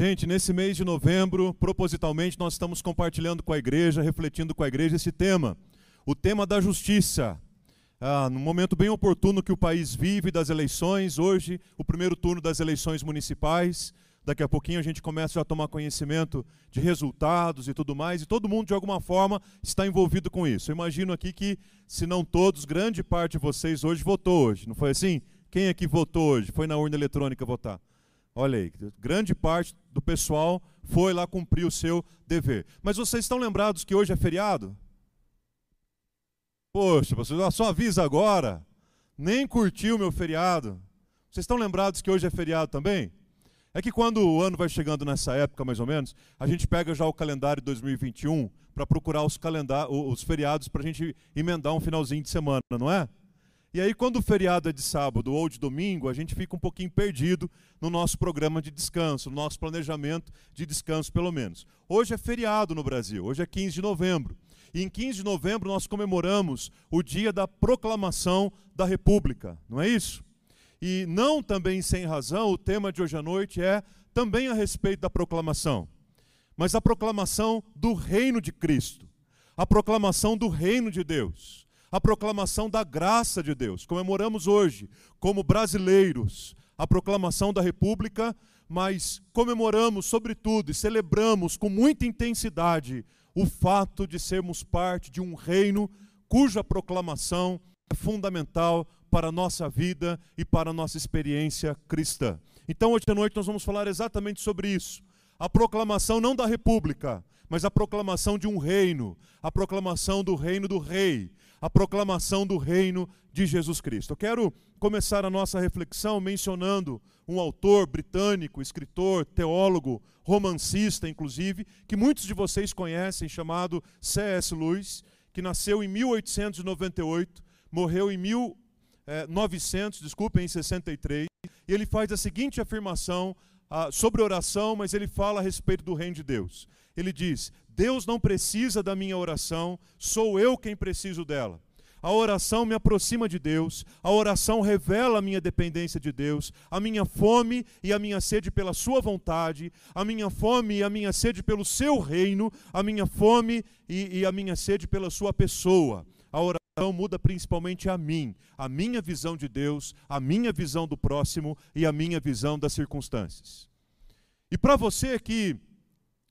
Gente, nesse mês de novembro, propositalmente, nós estamos compartilhando com a igreja, refletindo com a igreja esse tema, o tema da justiça. Ah, num momento bem oportuno que o país vive das eleições, hoje, o primeiro turno das eleições municipais. Daqui a pouquinho a gente começa a tomar conhecimento de resultados e tudo mais, e todo mundo, de alguma forma, está envolvido com isso. Eu imagino aqui que, se não todos, grande parte de vocês hoje votou hoje. Não foi assim? Quem aqui votou hoje? Foi na urna eletrônica votar? Olha aí, grande parte do pessoal foi lá cumprir o seu dever. Mas vocês estão lembrados que hoje é feriado? Poxa, só avisa agora. Nem curtiu meu feriado. Vocês estão lembrados que hoje é feriado também? É que quando o ano vai chegando nessa época, mais ou menos, a gente pega já o calendário 2021 para procurar os, os feriados para a gente emendar um finalzinho de semana, não é? E aí, quando o feriado é de sábado ou de domingo, a gente fica um pouquinho perdido no nosso programa de descanso, no nosso planejamento de descanso, pelo menos. Hoje é feriado no Brasil, hoje é 15 de novembro. E em 15 de novembro nós comemoramos o dia da proclamação da República, não é isso? E não também sem razão, o tema de hoje à noite é também a respeito da proclamação, mas a proclamação do reino de Cristo, a proclamação do reino de Deus a proclamação da graça de Deus. Comemoramos hoje, como brasileiros, a proclamação da República, mas comemoramos, sobretudo, e celebramos com muita intensidade o fato de sermos parte de um reino cuja proclamação é fundamental para a nossa vida e para a nossa experiência cristã. Então, hoje à noite, nós vamos falar exatamente sobre isso. A proclamação não da República, mas a proclamação de um reino, a proclamação do reino do Rei, a proclamação do reino de Jesus Cristo. Eu quero começar a nossa reflexão mencionando um autor britânico, escritor, teólogo, romancista, inclusive, que muitos de vocês conhecem, chamado C.S. Lewis, que nasceu em 1898, morreu em 1900, desculpem, em 63, e ele faz a seguinte afirmação ah, sobre oração, mas ele fala a respeito do reino de Deus. Ele diz: Deus não precisa da minha oração, sou eu quem preciso dela. A oração me aproxima de Deus, a oração revela a minha dependência de Deus, a minha fome e a minha sede pela Sua vontade, a minha fome e a minha sede pelo Seu reino, a minha fome e, e a minha sede pela Sua pessoa. A oração muda principalmente a mim, a minha visão de Deus, a minha visão do próximo e a minha visão das circunstâncias. E para você que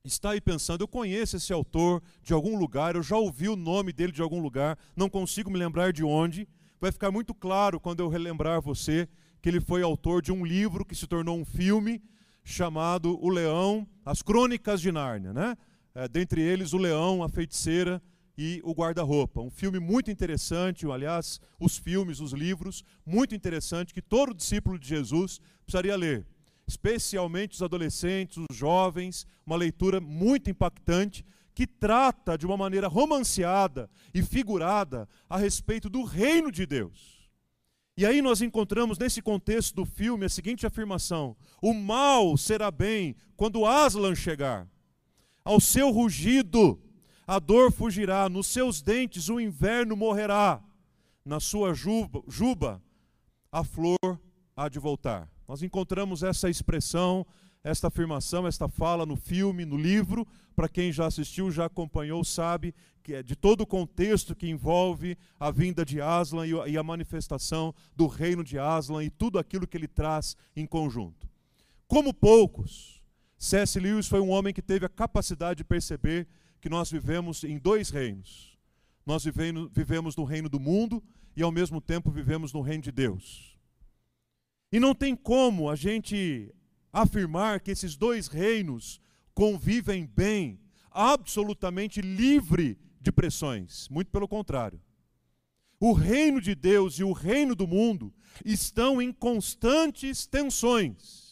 está aí pensando, eu conheço esse autor de algum lugar, eu já ouvi o nome dele de algum lugar, não consigo me lembrar de onde. Vai ficar muito claro quando eu relembrar você que ele foi autor de um livro que se tornou um filme chamado O Leão, As Crônicas de Nárnia, né? É, dentre eles, O Leão, A Feiticeira e O Guarda-Roupa. Um filme muito interessante, aliás, os filmes, os livros, muito interessante, que todo discípulo de Jesus precisaria ler especialmente os adolescentes, os jovens, uma leitura muito impactante que trata de uma maneira romanceada e figurada a respeito do reino de Deus. E aí nós encontramos nesse contexto do filme a seguinte afirmação: o mal será bem quando Aslan chegar. Ao seu rugido a dor fugirá, nos seus dentes o inverno morrerá, na sua juba, juba a flor há de voltar. Nós encontramos essa expressão, esta afirmação, esta fala no filme, no livro. Para quem já assistiu, já acompanhou, sabe que é de todo o contexto que envolve a vinda de Aslan e a manifestação do reino de Aslan e tudo aquilo que ele traz em conjunto. Como poucos, C.S. Lewis foi um homem que teve a capacidade de perceber que nós vivemos em dois reinos. Nós vivemos no reino do mundo e, ao mesmo tempo, vivemos no reino de Deus. E não tem como a gente afirmar que esses dois reinos convivem bem, absolutamente livre de pressões. Muito pelo contrário. O reino de Deus e o reino do mundo estão em constantes tensões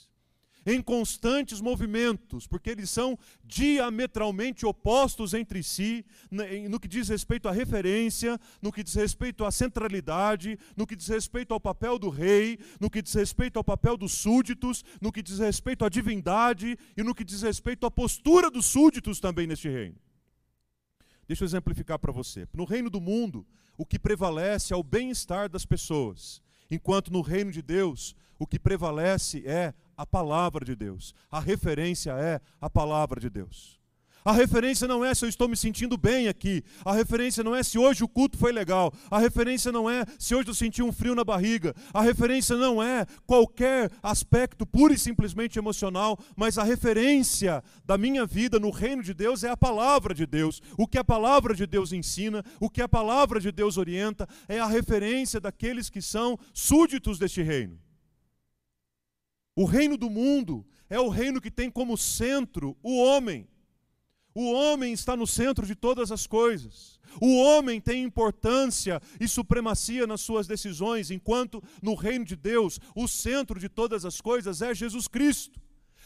em constantes movimentos, porque eles são diametralmente opostos entre si, no que diz respeito à referência, no que diz respeito à centralidade, no que diz respeito ao papel do rei, no que diz respeito ao papel dos súditos, no que diz respeito à divindade e no que diz respeito à postura dos súditos também neste reino. Deixa eu exemplificar para você. No reino do mundo, o que prevalece é o bem-estar das pessoas, enquanto no reino de Deus, o que prevalece é a palavra de Deus. A referência é a palavra de Deus. A referência não é se eu estou me sentindo bem aqui. A referência não é se hoje o culto foi legal. A referência não é se hoje eu senti um frio na barriga. A referência não é qualquer aspecto pura e simplesmente emocional, mas a referência da minha vida no reino de Deus é a palavra de Deus. O que a palavra de Deus ensina, o que a palavra de Deus orienta, é a referência daqueles que são súditos deste reino. O reino do mundo é o reino que tem como centro o homem. O homem está no centro de todas as coisas. O homem tem importância e supremacia nas suas decisões, enquanto no reino de Deus, o centro de todas as coisas é Jesus Cristo.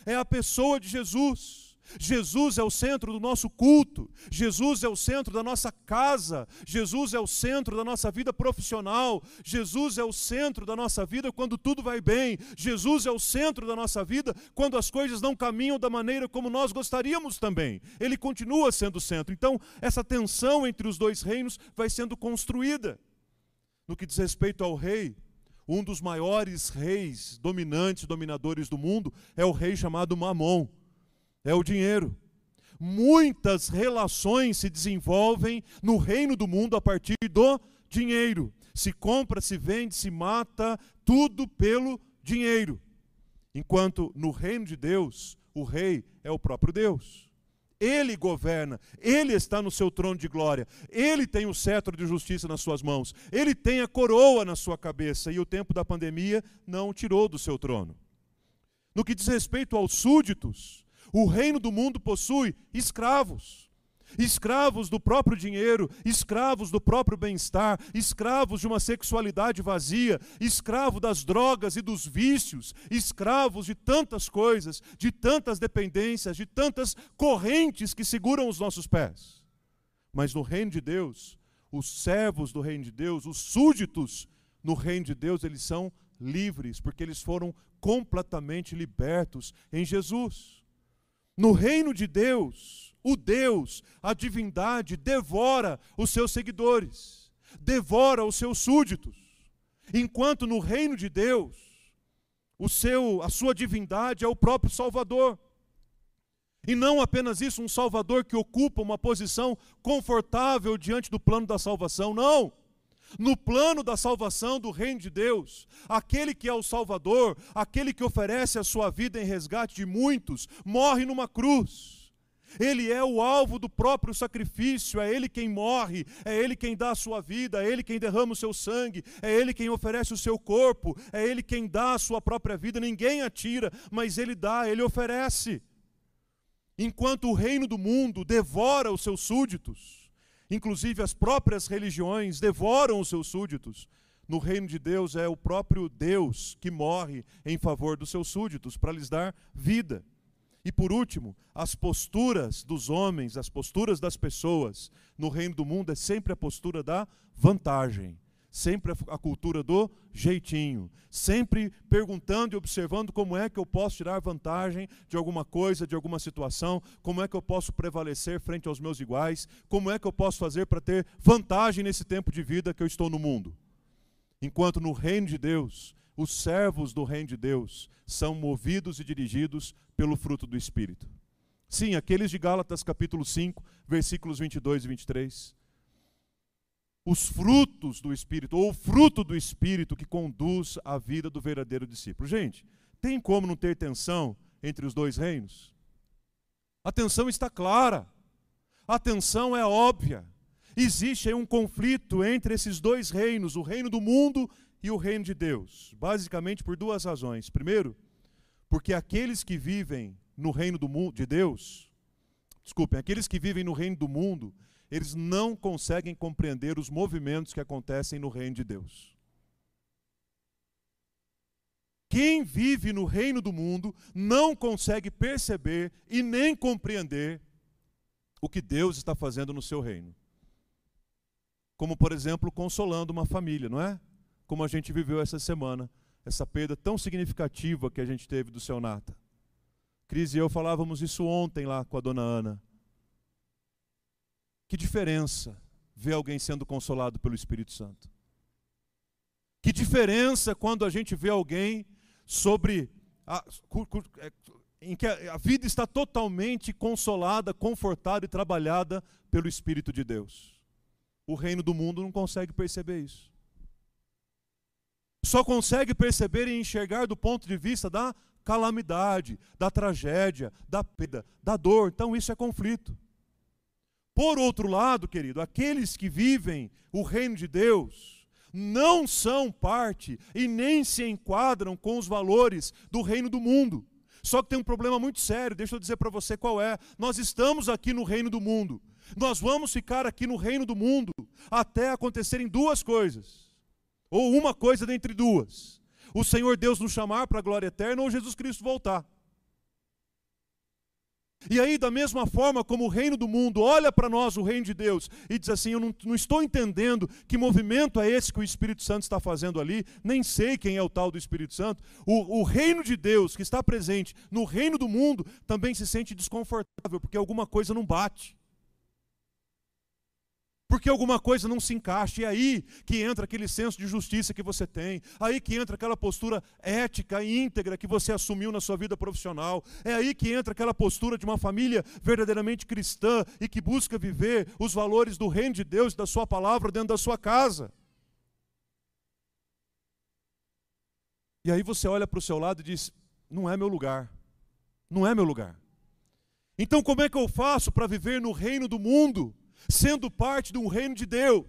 É a pessoa de Jesus. Jesus é o centro do nosso culto, Jesus é o centro da nossa casa, Jesus é o centro da nossa vida profissional, Jesus é o centro da nossa vida quando tudo vai bem, Jesus é o centro da nossa vida quando as coisas não caminham da maneira como nós gostaríamos também. Ele continua sendo o centro. Então, essa tensão entre os dois reinos vai sendo construída. No que diz respeito ao rei, um dos maiores reis dominantes, dominadores do mundo, é o rei chamado Mamon é o dinheiro. Muitas relações se desenvolvem no reino do mundo a partir do dinheiro. Se compra, se vende, se mata, tudo pelo dinheiro. Enquanto no reino de Deus, o rei é o próprio Deus. Ele governa, ele está no seu trono de glória, ele tem o cetro de justiça nas suas mãos, ele tem a coroa na sua cabeça e o tempo da pandemia não o tirou do seu trono. No que diz respeito aos súditos, o reino do mundo possui escravos. Escravos do próprio dinheiro, escravos do próprio bem-estar, escravos de uma sexualidade vazia, escravo das drogas e dos vícios, escravos de tantas coisas, de tantas dependências, de tantas correntes que seguram os nossos pés. Mas no reino de Deus, os servos do reino de Deus, os súditos no reino de Deus, eles são livres, porque eles foram completamente libertos em Jesus. No reino de Deus, o Deus, a divindade, devora os seus seguidores, devora os seus súditos. Enquanto no reino de Deus, o seu, a sua divindade é o próprio Salvador. E não apenas isso, um Salvador que ocupa uma posição confortável diante do plano da salvação, não no plano da salvação do reino de Deus. Aquele que é o Salvador, aquele que oferece a sua vida em resgate de muitos, morre numa cruz. Ele é o alvo do próprio sacrifício, é Ele quem morre, é Ele quem dá a sua vida, é Ele quem derrama o seu sangue, é Ele quem oferece o seu corpo, é Ele quem dá a sua própria vida. Ninguém atira, mas Ele dá, Ele oferece. Enquanto o reino do mundo devora os seus súditos, Inclusive, as próprias religiões devoram os seus súditos. No reino de Deus, é o próprio Deus que morre em favor dos seus súditos para lhes dar vida. E por último, as posturas dos homens, as posturas das pessoas no reino do mundo é sempre a postura da vantagem sempre a cultura do jeitinho, sempre perguntando e observando como é que eu posso tirar vantagem de alguma coisa, de alguma situação, como é que eu posso prevalecer frente aos meus iguais, como é que eu posso fazer para ter vantagem nesse tempo de vida que eu estou no mundo. Enquanto no reino de Deus, os servos do reino de Deus são movidos e dirigidos pelo fruto do Espírito. Sim, aqueles de Gálatas capítulo 5, versículos 22 e 23 os frutos do Espírito, ou o fruto do Espírito que conduz a vida do verdadeiro discípulo. Gente, tem como não ter tensão entre os dois reinos? A tensão está clara, a tensão é óbvia. Existe aí um conflito entre esses dois reinos, o reino do mundo e o reino de Deus, basicamente por duas razões. Primeiro, porque aqueles que vivem no reino do de Deus, desculpem, aqueles que vivem no reino do mundo, eles não conseguem compreender os movimentos que acontecem no reino de Deus. Quem vive no reino do mundo não consegue perceber e nem compreender o que Deus está fazendo no seu reino. Como, por exemplo, consolando uma família, não é? Como a gente viveu essa semana, essa perda tão significativa que a gente teve do seu Nata. Cris e eu falávamos isso ontem lá com a dona Ana. Que diferença ver alguém sendo consolado pelo Espírito Santo. Que diferença quando a gente vê alguém sobre a, é, em que a vida está totalmente consolada, confortada e trabalhada pelo Espírito de Deus. O reino do mundo não consegue perceber isso. Só consegue perceber e enxergar do ponto de vista da calamidade, da tragédia, da perda, da dor. Então isso é conflito. Por outro lado, querido, aqueles que vivem o reino de Deus não são parte e nem se enquadram com os valores do reino do mundo. Só que tem um problema muito sério, deixa eu dizer para você qual é. Nós estamos aqui no reino do mundo. Nós vamos ficar aqui no reino do mundo até acontecerem duas coisas. Ou uma coisa dentre duas. O Senhor Deus nos chamar para a glória eterna ou Jesus Cristo voltar. E aí, da mesma forma como o reino do mundo olha para nós, o reino de Deus, e diz assim: Eu não, não, estou entendendo que movimento é esse que o Espírito Santo está fazendo ali, nem sei quem é o tal do Espírito Santo. O, o reino de Deus que está presente no reino do mundo também se sente desconfortável, porque alguma coisa não bate porque alguma coisa não se encaixa. E é aí que entra aquele senso de justiça que você tem, aí que entra aquela postura ética e íntegra que você assumiu na sua vida profissional, é aí que entra aquela postura de uma família verdadeiramente cristã e que busca viver os valores do reino de Deus e da sua palavra dentro da sua casa. E aí você olha para o seu lado e diz: não é meu lugar, não é meu lugar. Então, como é que eu faço para viver no reino do mundo? Sendo parte de um reino de Deus.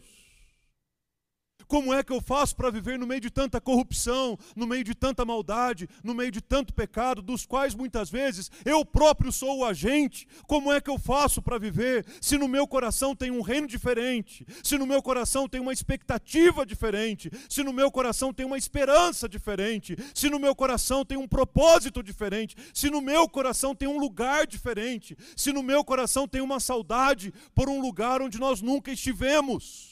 Como é que eu faço para viver no meio de tanta corrupção, no meio de tanta maldade, no meio de tanto pecado, dos quais muitas vezes eu próprio sou o agente? Como é que eu faço para viver se no meu coração tem um reino diferente, se no meu coração tem uma expectativa diferente, se no meu coração tem uma esperança diferente, se no meu coração tem um propósito diferente, se no meu coração tem um lugar diferente, se no meu coração tem uma saudade por um lugar onde nós nunca estivemos?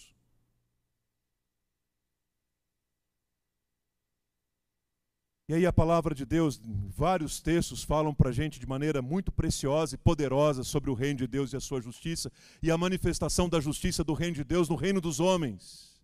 E aí a palavra de Deus, vários textos falam para a gente de maneira muito preciosa e poderosa sobre o reino de Deus e a sua justiça e a manifestação da justiça do reino de Deus no reino dos homens.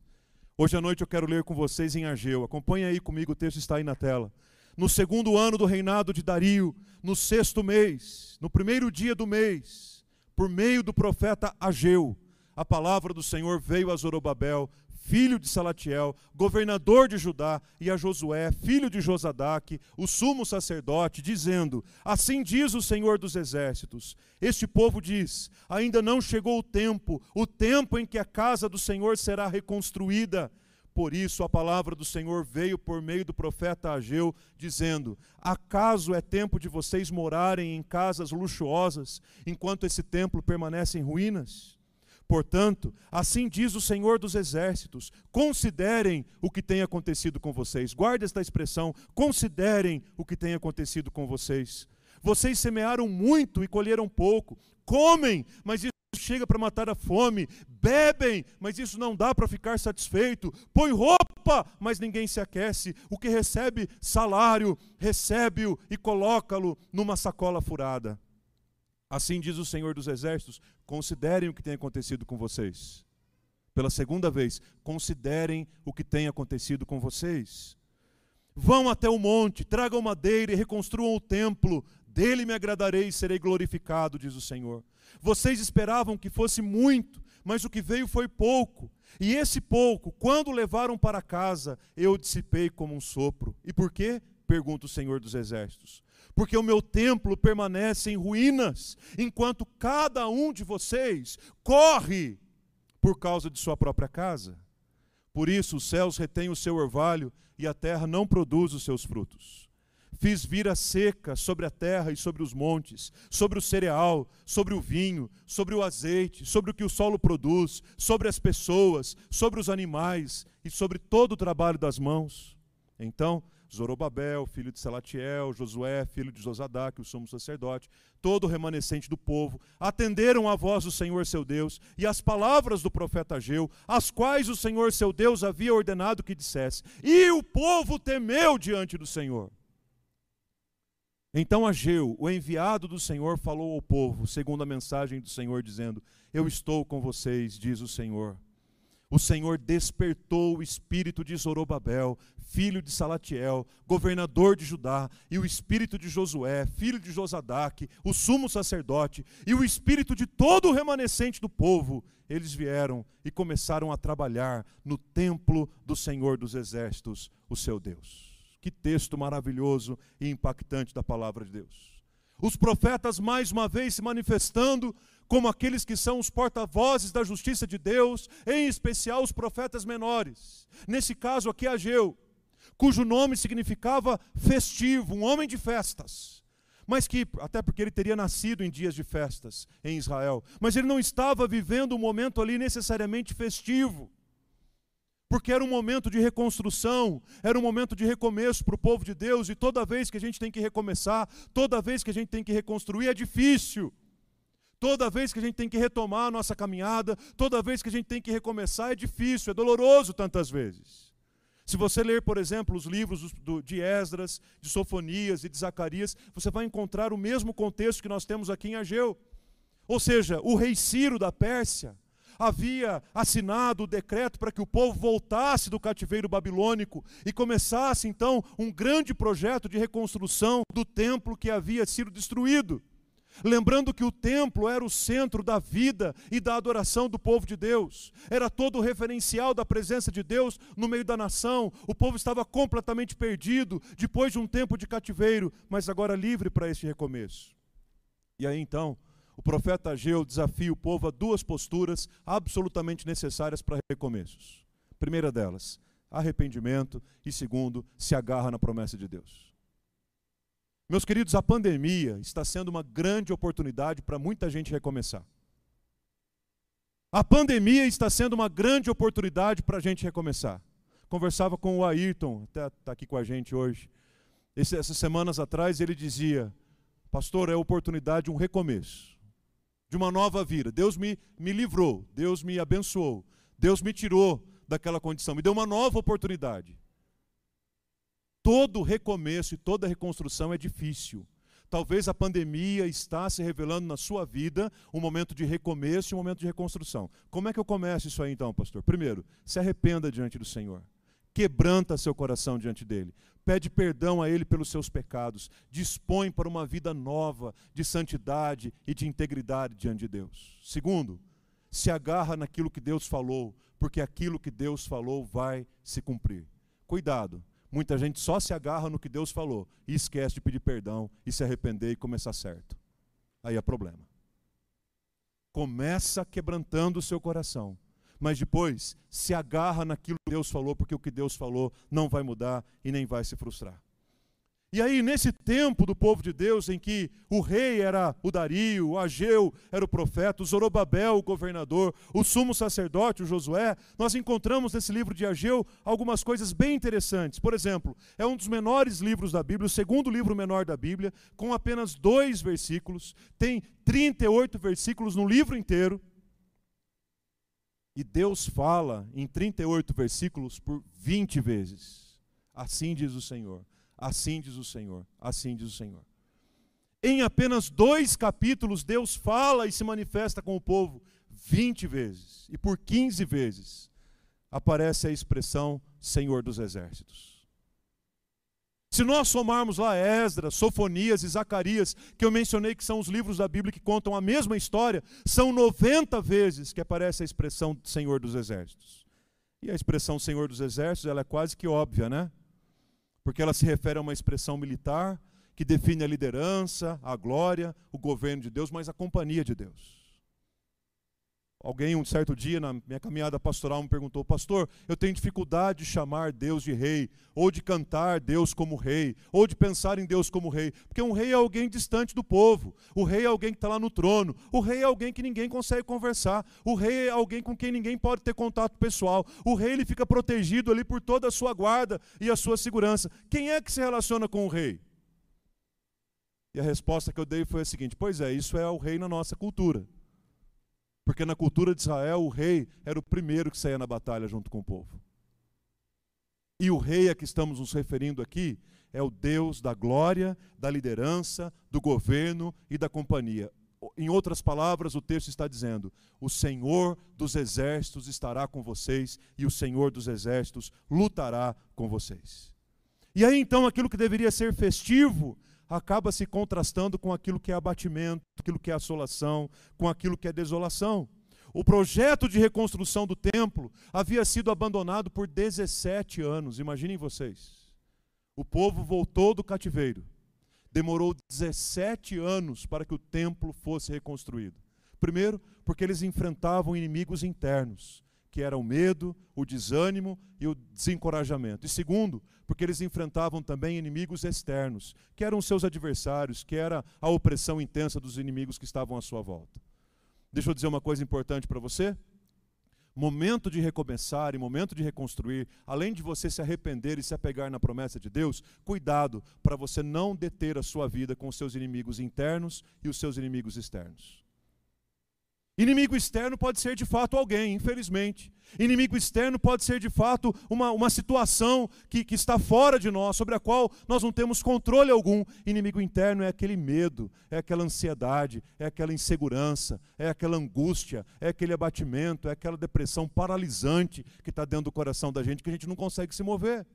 Hoje à noite eu quero ler com vocês em Ageu. Acompanhe aí comigo, o texto está aí na tela. No segundo ano do reinado de Dario, no sexto mês, no primeiro dia do mês, por meio do profeta Ageu, a palavra do Senhor veio a Zorobabel, filho de Salatiel, governador de Judá, e a Josué, filho de Josadaque, o sumo sacerdote, dizendo: Assim diz o Senhor dos exércitos: Este povo diz: Ainda não chegou o tempo, o tempo em que a casa do Senhor será reconstruída. Por isso a palavra do Senhor veio por meio do profeta Ageu, dizendo: Acaso é tempo de vocês morarem em casas luxuosas, enquanto esse templo permanece em ruínas? Portanto, assim diz o Senhor dos Exércitos: considerem o que tem acontecido com vocês. Guarde esta expressão: considerem o que tem acontecido com vocês. Vocês semearam muito e colheram pouco. Comem, mas isso chega para matar a fome. Bebem, mas isso não dá para ficar satisfeito. Põe roupa, mas ninguém se aquece. O que recebe salário, recebe-o e coloca-lo numa sacola furada. Assim diz o Senhor dos Exércitos: considerem o que tem acontecido com vocês. Pela segunda vez, considerem o que tem acontecido com vocês. Vão até o monte, tragam madeira e reconstruam o templo. Dele me agradarei e serei glorificado, diz o Senhor. Vocês esperavam que fosse muito, mas o que veio foi pouco. E esse pouco, quando levaram para casa, eu dissipei como um sopro. E por quê? Pergunta o Senhor dos Exércitos porque o meu templo permanece em ruínas, enquanto cada um de vocês corre por causa de sua própria casa. Por isso os céus retêm o seu orvalho e a terra não produz os seus frutos. Fiz vir a seca sobre a terra e sobre os montes, sobre o cereal, sobre o vinho, sobre o azeite, sobre o que o solo produz, sobre as pessoas, sobre os animais e sobre todo o trabalho das mãos. Então Zorobabel, filho de Salatiel, Josué, filho de Josadaque, o sumo sacerdote, todo o remanescente do povo, atenderam à voz do Senhor seu Deus e às palavras do profeta Ageu, as quais o Senhor seu Deus havia ordenado que dissesse. E o povo temeu diante do Senhor. Então Ageu, o enviado do Senhor, falou ao povo, segundo a mensagem do Senhor, dizendo: Eu estou com vocês, diz o Senhor. O Senhor despertou o espírito de Zorobabel, filho de Salatiel, governador de Judá, e o espírito de Josué, filho de Josadaque, o sumo sacerdote, e o espírito de todo o remanescente do povo. Eles vieram e começaram a trabalhar no templo do Senhor dos Exércitos, o seu Deus. Que texto maravilhoso e impactante da palavra de Deus. Os profetas mais uma vez se manifestando como aqueles que são os porta-vozes da justiça de Deus, em especial os profetas menores. Nesse caso aqui, Ageu, cujo nome significava festivo, um homem de festas. Mas que, até porque ele teria nascido em dias de festas em Israel, mas ele não estava vivendo um momento ali necessariamente festivo porque era um momento de reconstrução, era um momento de recomeço para o povo de Deus, e toda vez que a gente tem que recomeçar, toda vez que a gente tem que reconstruir, é difícil. Toda vez que a gente tem que retomar a nossa caminhada, toda vez que a gente tem que recomeçar, é difícil, é doloroso tantas vezes. Se você ler, por exemplo, os livros de Esdras, de Sofonias e de Zacarias, você vai encontrar o mesmo contexto que nós temos aqui em Ageu. Ou seja, o rei Ciro da Pérsia havia assinado o decreto para que o povo voltasse do cativeiro babilônico e começasse então um grande projeto de reconstrução do templo que havia sido destruído. Lembrando que o templo era o centro da vida e da adoração do povo de Deus, era todo o referencial da presença de Deus no meio da nação. O povo estava completamente perdido depois de um tempo de cativeiro, mas agora livre para este recomeço. E aí então, o profeta Ageu desafia o povo a duas posturas absolutamente necessárias para recomeços. Primeira delas, arrependimento, e segundo, se agarra na promessa de Deus. Meus queridos, a pandemia está sendo uma grande oportunidade para muita gente recomeçar. A pandemia está sendo uma grande oportunidade para a gente recomeçar. Conversava com o Ayrton, até está aqui com a gente hoje. Esse, essas semanas atrás ele dizia: Pastor, é oportunidade de um recomeço, de uma nova vida. Deus me, me livrou, Deus me abençoou, Deus me tirou daquela condição, me deu uma nova oportunidade. Todo recomeço e toda reconstrução é difícil. Talvez a pandemia está se revelando na sua vida um momento de recomeço e um momento de reconstrução. Como é que eu começo isso aí então, pastor? Primeiro, se arrependa diante do Senhor. Quebranta seu coração diante dele. Pede perdão a ele pelos seus pecados. Dispõe para uma vida nova de santidade e de integridade diante de Deus. Segundo, se agarra naquilo que Deus falou, porque aquilo que Deus falou vai se cumprir. Cuidado Muita gente só se agarra no que Deus falou e esquece de pedir perdão e se arrepender e começar certo. Aí é problema. Começa quebrantando o seu coração, mas depois se agarra naquilo que Deus falou, porque o que Deus falou não vai mudar e nem vai se frustrar. E aí, nesse tempo do povo de Deus, em que o rei era o Dario, o Ageu era o profeta, o Zorobabel o governador, o sumo sacerdote, o Josué, nós encontramos nesse livro de Ageu algumas coisas bem interessantes. Por exemplo, é um dos menores livros da Bíblia, o segundo livro menor da Bíblia, com apenas dois versículos, tem 38 versículos no livro inteiro. E Deus fala em 38 versículos por 20 vezes. Assim diz o Senhor. Assim diz o Senhor, assim diz o Senhor. Em apenas dois capítulos, Deus fala e se manifesta com o povo 20 vezes. E por 15 vezes aparece a expressão Senhor dos Exércitos. Se nós somarmos lá Esdras, Sofonias e Zacarias, que eu mencionei que são os livros da Bíblia que contam a mesma história, são 90 vezes que aparece a expressão Senhor dos Exércitos. E a expressão Senhor dos Exércitos, ela é quase que óbvia, né? Porque ela se refere a uma expressão militar que define a liderança, a glória, o governo de Deus, mas a companhia de Deus. Alguém, um certo dia, na minha caminhada pastoral, me perguntou: Pastor, eu tenho dificuldade de chamar Deus de rei, ou de cantar Deus como rei, ou de pensar em Deus como rei. Porque um rei é alguém distante do povo, o rei é alguém que está lá no trono, o rei é alguém que ninguém consegue conversar, o rei é alguém com quem ninguém pode ter contato pessoal, o rei ele fica protegido ali por toda a sua guarda e a sua segurança. Quem é que se relaciona com o rei? E a resposta que eu dei foi a seguinte: Pois é, isso é o rei na nossa cultura. Porque na cultura de Israel, o rei era o primeiro que saía na batalha junto com o povo. E o rei a que estamos nos referindo aqui é o Deus da glória, da liderança, do governo e da companhia. Em outras palavras, o texto está dizendo: o Senhor dos exércitos estará com vocês e o Senhor dos exércitos lutará com vocês. E aí então aquilo que deveria ser festivo acaba se contrastando com aquilo que é abatimento, aquilo que é assolação, com aquilo que é desolação. O projeto de reconstrução do templo havia sido abandonado por 17 anos, imaginem vocês. O povo voltou do cativeiro. Demorou 17 anos para que o templo fosse reconstruído. Primeiro, porque eles enfrentavam inimigos internos, que eram o medo, o desânimo e o desencorajamento. E segundo, porque eles enfrentavam também inimigos externos, que eram seus adversários, que era a opressão intensa dos inimigos que estavam à sua volta. Deixa eu dizer uma coisa importante para você. Momento de recomeçar e momento de reconstruir, além de você se arrepender e se apegar na promessa de Deus, cuidado para você não deter a sua vida com os seus inimigos internos e os seus inimigos externos. Inimigo externo pode ser de fato alguém, infelizmente. Inimigo externo pode ser de fato uma, uma situação que, que está fora de nós, sobre a qual nós não temos controle algum. Inimigo interno é aquele medo, é aquela ansiedade, é aquela insegurança, é aquela angústia, é aquele abatimento, é aquela depressão paralisante que está dentro do coração da gente que a gente não consegue se mover.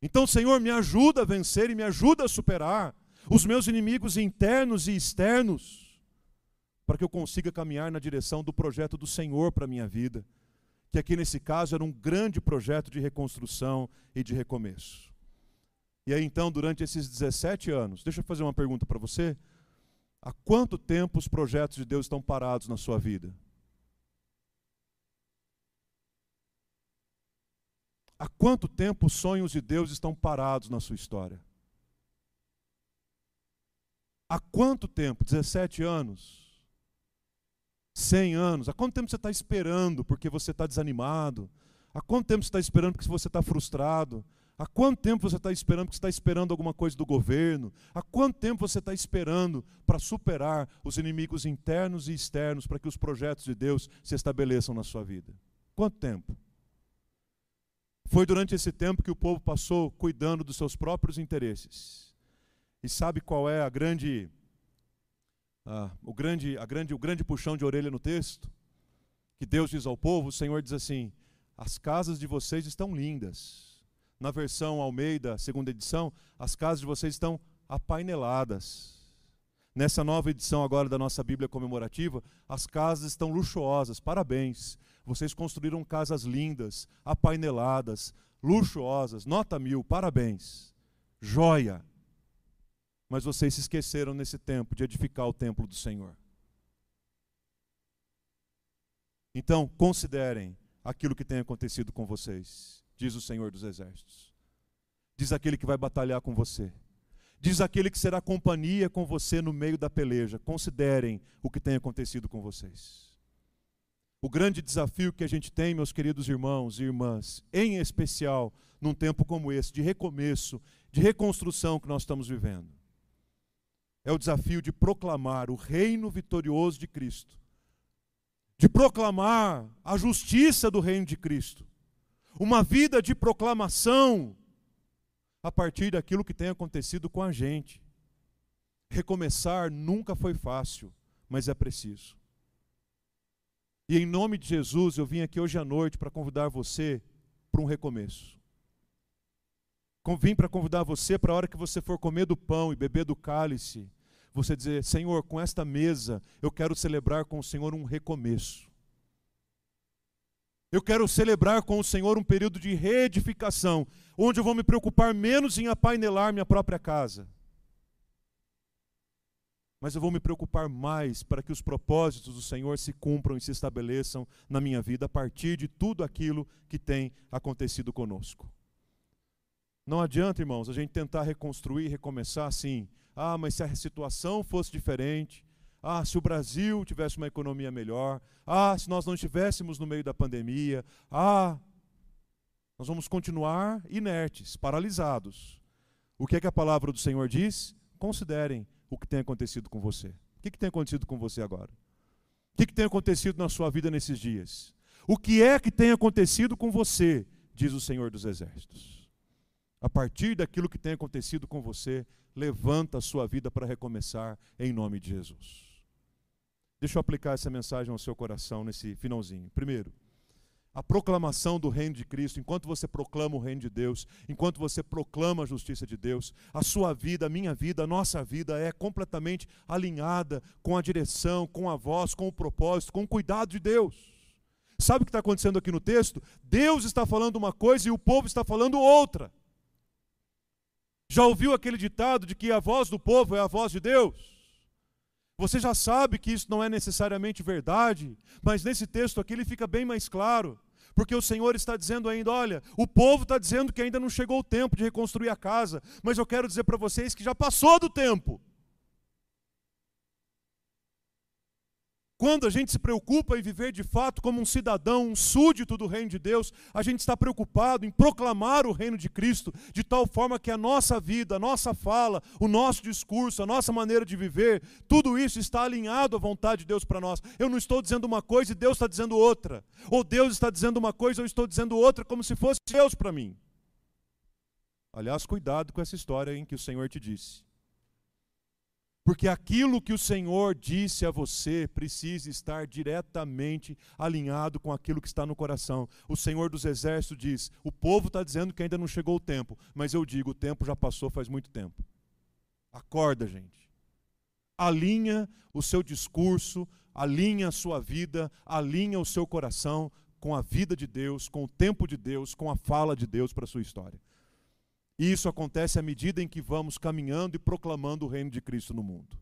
Então, Senhor, me ajuda a vencer e me ajuda a superar os meus inimigos internos e externos para que eu consiga caminhar na direção do projeto do Senhor para a minha vida, que aqui nesse caso era um grande projeto de reconstrução e de recomeço. E aí então, durante esses 17 anos, deixa eu fazer uma pergunta para você. Há quanto tempo os projetos de Deus estão parados na sua vida? Há quanto tempo os sonhos de Deus estão parados na sua história? Há quanto tempo? 17 anos? 100 anos? Há quanto tempo você está esperando porque você está desanimado? Há quanto tempo você está esperando porque você está frustrado? Há quanto tempo você está esperando porque está esperando alguma coisa do governo? Há quanto tempo você está esperando para superar os inimigos internos e externos para que os projetos de Deus se estabeleçam na sua vida? Quanto tempo? Foi durante esse tempo que o povo passou cuidando dos seus próprios interesses. E sabe qual é a grande ah, o, grande, a grande, o grande puxão de orelha no texto, que Deus diz ao povo, o Senhor diz assim: as casas de vocês estão lindas. Na versão Almeida, segunda edição, as casas de vocês estão apaineladas. Nessa nova edição agora da nossa Bíblia comemorativa, as casas estão luxuosas. Parabéns. Vocês construíram casas lindas, apaineladas, luxuosas. Nota mil. Parabéns. Joia. Mas vocês se esqueceram nesse tempo de edificar o templo do Senhor. Então, considerem aquilo que tem acontecido com vocês, diz o Senhor dos Exércitos. Diz aquele que vai batalhar com você. Diz aquele que será companhia com você no meio da peleja. Considerem o que tem acontecido com vocês. O grande desafio que a gente tem, meus queridos irmãos e irmãs, em especial num tempo como esse, de recomeço, de reconstrução que nós estamos vivendo, é o desafio de proclamar o reino vitorioso de Cristo, de proclamar a justiça do reino de Cristo, uma vida de proclamação a partir daquilo que tem acontecido com a gente. Recomeçar nunca foi fácil, mas é preciso. E em nome de Jesus, eu vim aqui hoje à noite para convidar você para um recomeço. Vim para convidar você para a hora que você for comer do pão e beber do cálice, você dizer: Senhor, com esta mesa eu quero celebrar com o Senhor um recomeço. Eu quero celebrar com o Senhor um período de reedificação, onde eu vou me preocupar menos em apainelar minha própria casa. Mas eu vou me preocupar mais para que os propósitos do Senhor se cumpram e se estabeleçam na minha vida a partir de tudo aquilo que tem acontecido conosco. Não adianta, irmãos, a gente tentar reconstruir, recomeçar assim. Ah, mas se a situação fosse diferente. Ah, se o Brasil tivesse uma economia melhor. Ah, se nós não estivéssemos no meio da pandemia. Ah, nós vamos continuar inertes, paralisados. O que é que a palavra do Senhor diz? Considerem o que tem acontecido com você. O que, que tem acontecido com você agora? O que, que tem acontecido na sua vida nesses dias? O que é que tem acontecido com você? Diz o Senhor dos Exércitos. A partir daquilo que tem acontecido com você, levanta a sua vida para recomeçar em nome de Jesus. Deixa eu aplicar essa mensagem ao seu coração nesse finalzinho. Primeiro, a proclamação do reino de Cristo, enquanto você proclama o reino de Deus, enquanto você proclama a justiça de Deus, a sua vida, a minha vida, a nossa vida é completamente alinhada com a direção, com a voz, com o propósito, com o cuidado de Deus. Sabe o que está acontecendo aqui no texto? Deus está falando uma coisa e o povo está falando outra. Já ouviu aquele ditado de que a voz do povo é a voz de Deus? Você já sabe que isso não é necessariamente verdade, mas nesse texto aqui ele fica bem mais claro, porque o Senhor está dizendo ainda: olha, o povo está dizendo que ainda não chegou o tempo de reconstruir a casa, mas eu quero dizer para vocês que já passou do tempo. Quando a gente se preocupa em viver de fato como um cidadão, um súdito do reino de Deus, a gente está preocupado em proclamar o reino de Cristo de tal forma que a nossa vida, a nossa fala, o nosso discurso, a nossa maneira de viver, tudo isso está alinhado à vontade de Deus para nós. Eu não estou dizendo uma coisa e Deus está dizendo outra. Ou Deus está dizendo uma coisa eu estou dizendo outra, como se fosse Deus para mim. Aliás, cuidado com essa história em que o Senhor te disse. Porque aquilo que o Senhor disse a você precisa estar diretamente alinhado com aquilo que está no coração. O Senhor dos Exércitos diz: o povo está dizendo que ainda não chegou o tempo, mas eu digo: o tempo já passou faz muito tempo. Acorda, gente. Alinha o seu discurso, alinha a sua vida, alinha o seu coração com a vida de Deus, com o tempo de Deus, com a fala de Deus para a sua história. E isso acontece à medida em que vamos caminhando e proclamando o reino de Cristo no mundo.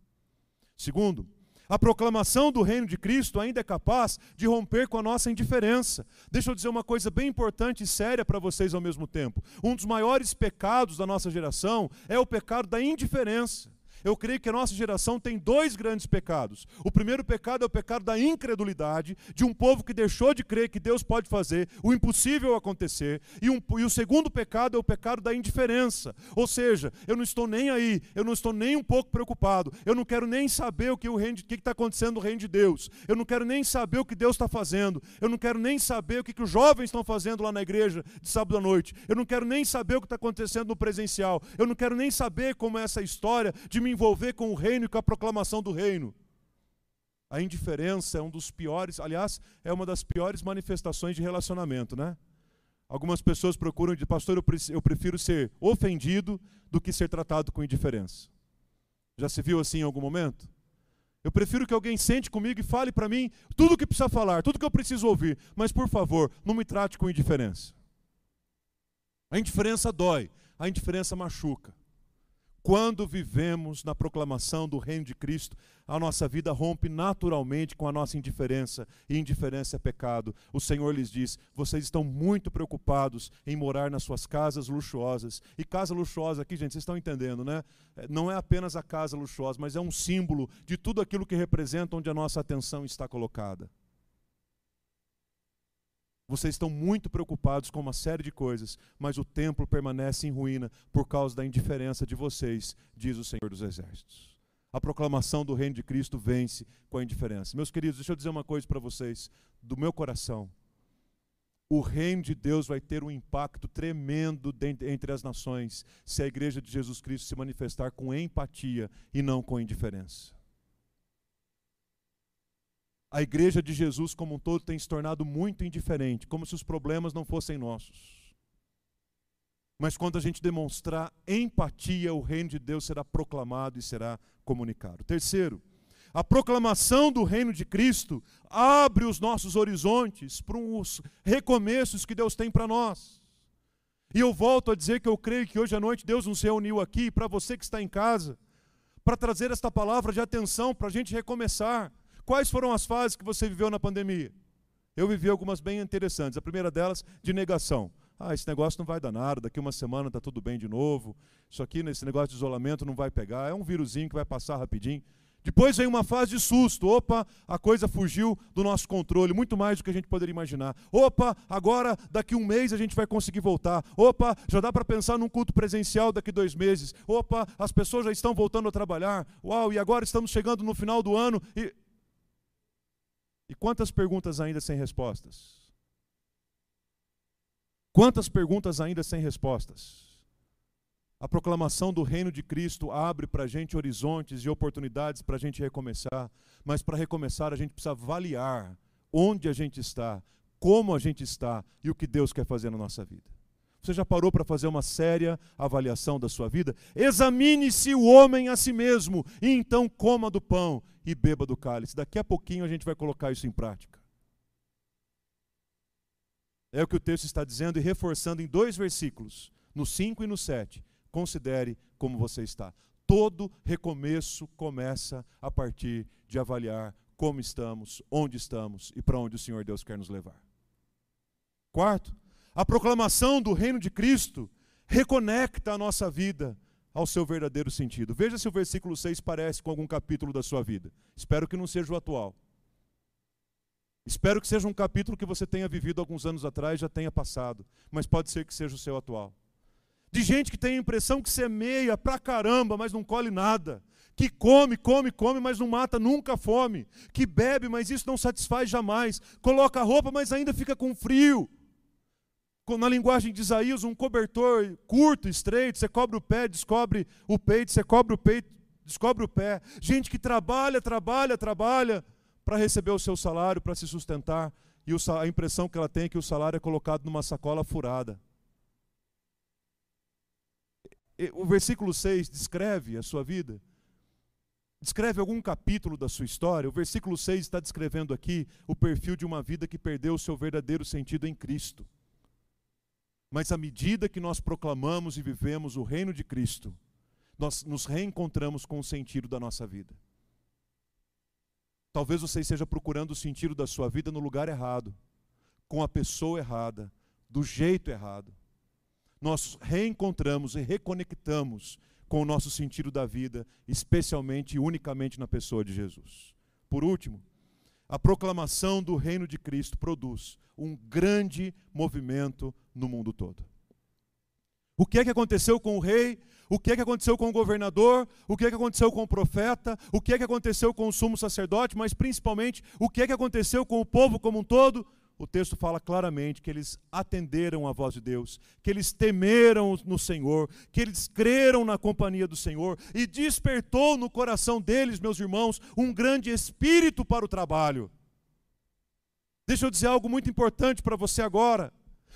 Segundo, a proclamação do reino de Cristo ainda é capaz de romper com a nossa indiferença. Deixa eu dizer uma coisa bem importante e séria para vocês ao mesmo tempo. Um dos maiores pecados da nossa geração é o pecado da indiferença. Eu creio que a nossa geração tem dois grandes pecados. O primeiro pecado é o pecado da incredulidade, de um povo que deixou de crer que Deus pode fazer o impossível acontecer. E, um, e o segundo pecado é o pecado da indiferença. Ou seja, eu não estou nem aí, eu não estou nem um pouco preocupado, eu não quero nem saber o que está acontecendo no reino de Deus, eu não quero nem saber o que Deus está fazendo, eu não quero nem saber o que, que os jovens estão fazendo lá na igreja de sábado à noite, eu não quero nem saber o que está acontecendo no presencial, eu não quero nem saber como é essa história de me envolver com o reino e com a proclamação do reino. A indiferença é um dos piores, aliás, é uma das piores manifestações de relacionamento, né? Algumas pessoas procuram de pastor, eu prefiro ser ofendido do que ser tratado com indiferença. Já se viu assim em algum momento? Eu prefiro que alguém sente comigo e fale para mim tudo o que precisa falar, tudo que eu preciso ouvir, mas por favor, não me trate com indiferença. A indiferença dói, a indiferença machuca. Quando vivemos na proclamação do reino de Cristo, a nossa vida rompe naturalmente com a nossa indiferença, e indiferença é pecado. O Senhor lhes diz: vocês estão muito preocupados em morar nas suas casas luxuosas. E casa luxuosa aqui, gente, vocês estão entendendo, né? É, não é apenas a casa luxuosa, mas é um símbolo de tudo aquilo que representa onde a nossa atenção está colocada. Vocês estão muito preocupados com uma série de coisas, mas o templo permanece em ruína por causa da indiferença de vocês, diz o Senhor dos Exércitos. A proclamação do reino de Cristo vence com a indiferença. Meus queridos, deixa eu dizer uma coisa para vocês, do meu coração. O reino de Deus vai ter um impacto tremendo entre as nações se a igreja de Jesus Cristo se manifestar com empatia e não com indiferença. A igreja de Jesus, como um todo, tem se tornado muito indiferente, como se os problemas não fossem nossos. Mas quando a gente demonstrar empatia, o reino de Deus será proclamado e será comunicado. Terceiro, a proclamação do reino de Cristo abre os nossos horizontes para os recomeços que Deus tem para nós. E eu volto a dizer que eu creio que hoje à noite Deus nos reuniu aqui, para você que está em casa, para trazer esta palavra de atenção, para a gente recomeçar. Quais foram as fases que você viveu na pandemia? Eu vivi algumas bem interessantes. A primeira delas, de negação. Ah, esse negócio não vai dar nada, daqui uma semana está tudo bem de novo. Isso aqui, nesse negócio de isolamento, não vai pegar. É um vírusinho que vai passar rapidinho. Depois vem uma fase de susto. Opa, a coisa fugiu do nosso controle, muito mais do que a gente poderia imaginar. Opa, agora daqui um mês a gente vai conseguir voltar. Opa, já dá para pensar num culto presencial daqui dois meses. Opa, as pessoas já estão voltando a trabalhar. Uau, e agora estamos chegando no final do ano. E e quantas perguntas ainda sem respostas? Quantas perguntas ainda sem respostas? A proclamação do reino de Cristo abre para a gente horizontes e oportunidades para a gente recomeçar, mas para recomeçar a gente precisa avaliar onde a gente está, como a gente está e o que Deus quer fazer na nossa vida. Você já parou para fazer uma séria avaliação da sua vida? Examine-se o homem a si mesmo, e então coma do pão e beba do cálice. Daqui a pouquinho a gente vai colocar isso em prática. É o que o texto está dizendo e reforçando em dois versículos, no 5 e no 7. Considere como você está. Todo recomeço começa a partir de avaliar como estamos, onde estamos e para onde o Senhor Deus quer nos levar. Quarto, a proclamação do reino de Cristo reconecta a nossa vida ao seu verdadeiro sentido. Veja se o versículo 6 parece com algum capítulo da sua vida. Espero que não seja o atual. Espero que seja um capítulo que você tenha vivido alguns anos atrás, já tenha passado, mas pode ser que seja o seu atual. De gente que tem a impressão que semeia pra caramba, mas não colhe nada. Que come, come, come, mas não mata nunca a fome. Que bebe, mas isso não satisfaz jamais. Coloca roupa, mas ainda fica com frio. Na linguagem de Isaías, um cobertor curto, estreito, você cobre o pé, descobre o peito, você cobre o peito, descobre o pé. Gente que trabalha, trabalha, trabalha, para receber o seu salário, para se sustentar, e a impressão que ela tem é que o salário é colocado numa sacola furada. O versículo 6 descreve a sua vida, descreve algum capítulo da sua história. O versículo 6 está descrevendo aqui o perfil de uma vida que perdeu o seu verdadeiro sentido em Cristo. Mas à medida que nós proclamamos e vivemos o reino de Cristo, nós nos reencontramos com o sentido da nossa vida. Talvez você esteja procurando o sentido da sua vida no lugar errado, com a pessoa errada, do jeito errado. Nós reencontramos e reconectamos com o nosso sentido da vida, especialmente e unicamente na pessoa de Jesus. Por último, a proclamação do reino de Cristo produz um grande movimento no mundo todo. O que é que aconteceu com o rei? O que é que aconteceu com o governador? O que é que aconteceu com o profeta? O que é que aconteceu com o sumo sacerdote? Mas principalmente, o que é que aconteceu com o povo como um todo? O texto fala claramente que eles atenderam a voz de Deus, que eles temeram no Senhor, que eles creram na companhia do Senhor e despertou no coração deles, meus irmãos, um grande espírito para o trabalho. Deixa eu dizer algo muito importante para você agora.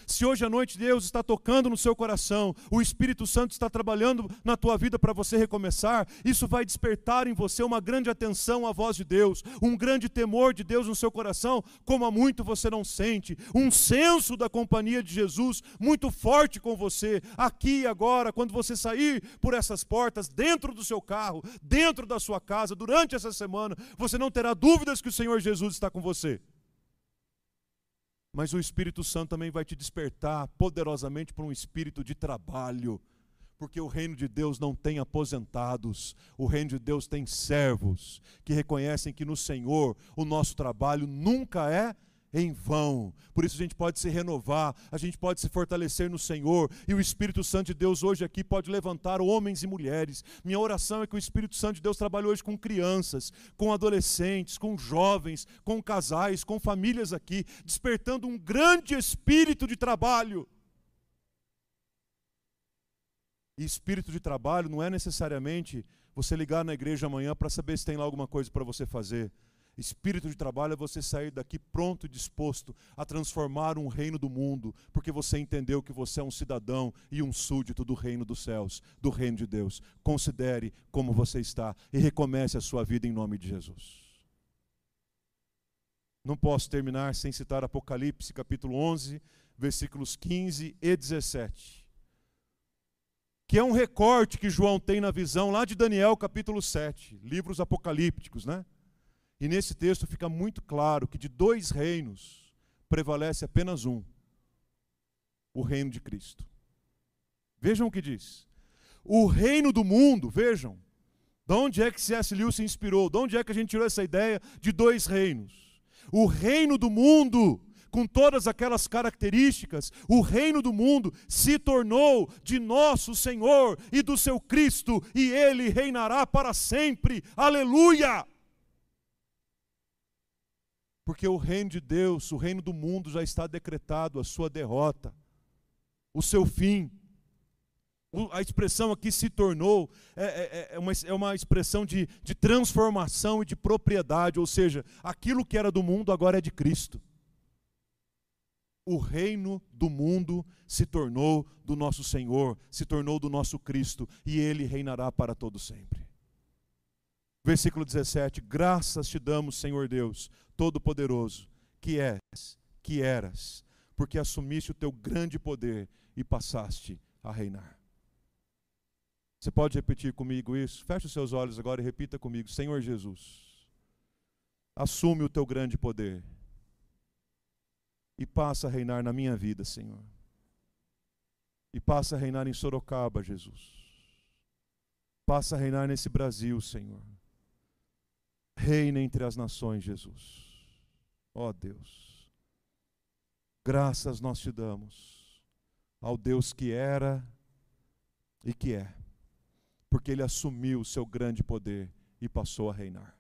Se hoje à noite Deus está tocando no seu coração, o Espírito Santo está trabalhando na tua vida para você recomeçar, isso vai despertar em você uma grande atenção à voz de Deus, um grande temor de Deus no seu coração, como há muito você não sente, um senso da companhia de Jesus muito forte com você, aqui e agora, quando você sair por essas portas, dentro do seu carro, dentro da sua casa, durante essa semana, você não terá dúvidas que o Senhor Jesus está com você mas o Espírito Santo também vai te despertar poderosamente para um espírito de trabalho, porque o reino de Deus não tem aposentados, o reino de Deus tem servos que reconhecem que no Senhor o nosso trabalho nunca é em vão. Por isso a gente pode se renovar, a gente pode se fortalecer no Senhor, e o Espírito Santo de Deus hoje aqui pode levantar homens e mulheres. Minha oração é que o Espírito Santo de Deus trabalhe hoje com crianças, com adolescentes, com jovens, com casais, com famílias aqui, despertando um grande espírito de trabalho. E espírito de trabalho não é necessariamente você ligar na igreja amanhã para saber se tem lá alguma coisa para você fazer. Espírito de trabalho é você sair daqui pronto e disposto a transformar um reino do mundo, porque você entendeu que você é um cidadão e um súdito do reino dos céus, do reino de Deus. Considere como você está e recomece a sua vida em nome de Jesus. Não posso terminar sem citar Apocalipse capítulo 11, versículos 15 e 17. Que é um recorte que João tem na visão lá de Daniel capítulo 7, livros apocalípticos, né? E nesse texto fica muito claro que de dois reinos prevalece apenas um: o reino de Cristo. Vejam o que diz. O reino do mundo, vejam, de onde é que C.S. Lewis se inspirou? De onde é que a gente tirou essa ideia de dois reinos? O reino do mundo, com todas aquelas características, o reino do mundo se tornou de nosso Senhor e do seu Cristo, e ele reinará para sempre. Aleluia! Porque o reino de Deus, o reino do mundo já está decretado, a sua derrota, o seu fim. A expressão aqui se tornou é, é, é, uma, é uma expressão de, de transformação e de propriedade, ou seja, aquilo que era do mundo agora é de Cristo. O reino do mundo se tornou do nosso Senhor, se tornou do nosso Cristo, e ele reinará para todo sempre. Versículo 17: Graças te damos, Senhor Deus, Todo-Poderoso, que és, que eras, porque assumiste o teu grande poder e passaste a reinar. Você pode repetir comigo isso? Feche os seus olhos agora e repita comigo: Senhor Jesus, assume o teu grande poder e passa a reinar na minha vida, Senhor. E passa a reinar em Sorocaba, Jesus. Passa a reinar nesse Brasil, Senhor. Reina entre as nações, Jesus. Ó oh, Deus. Graças nós te damos ao Deus que era e que é porque ele assumiu o seu grande poder e passou a reinar.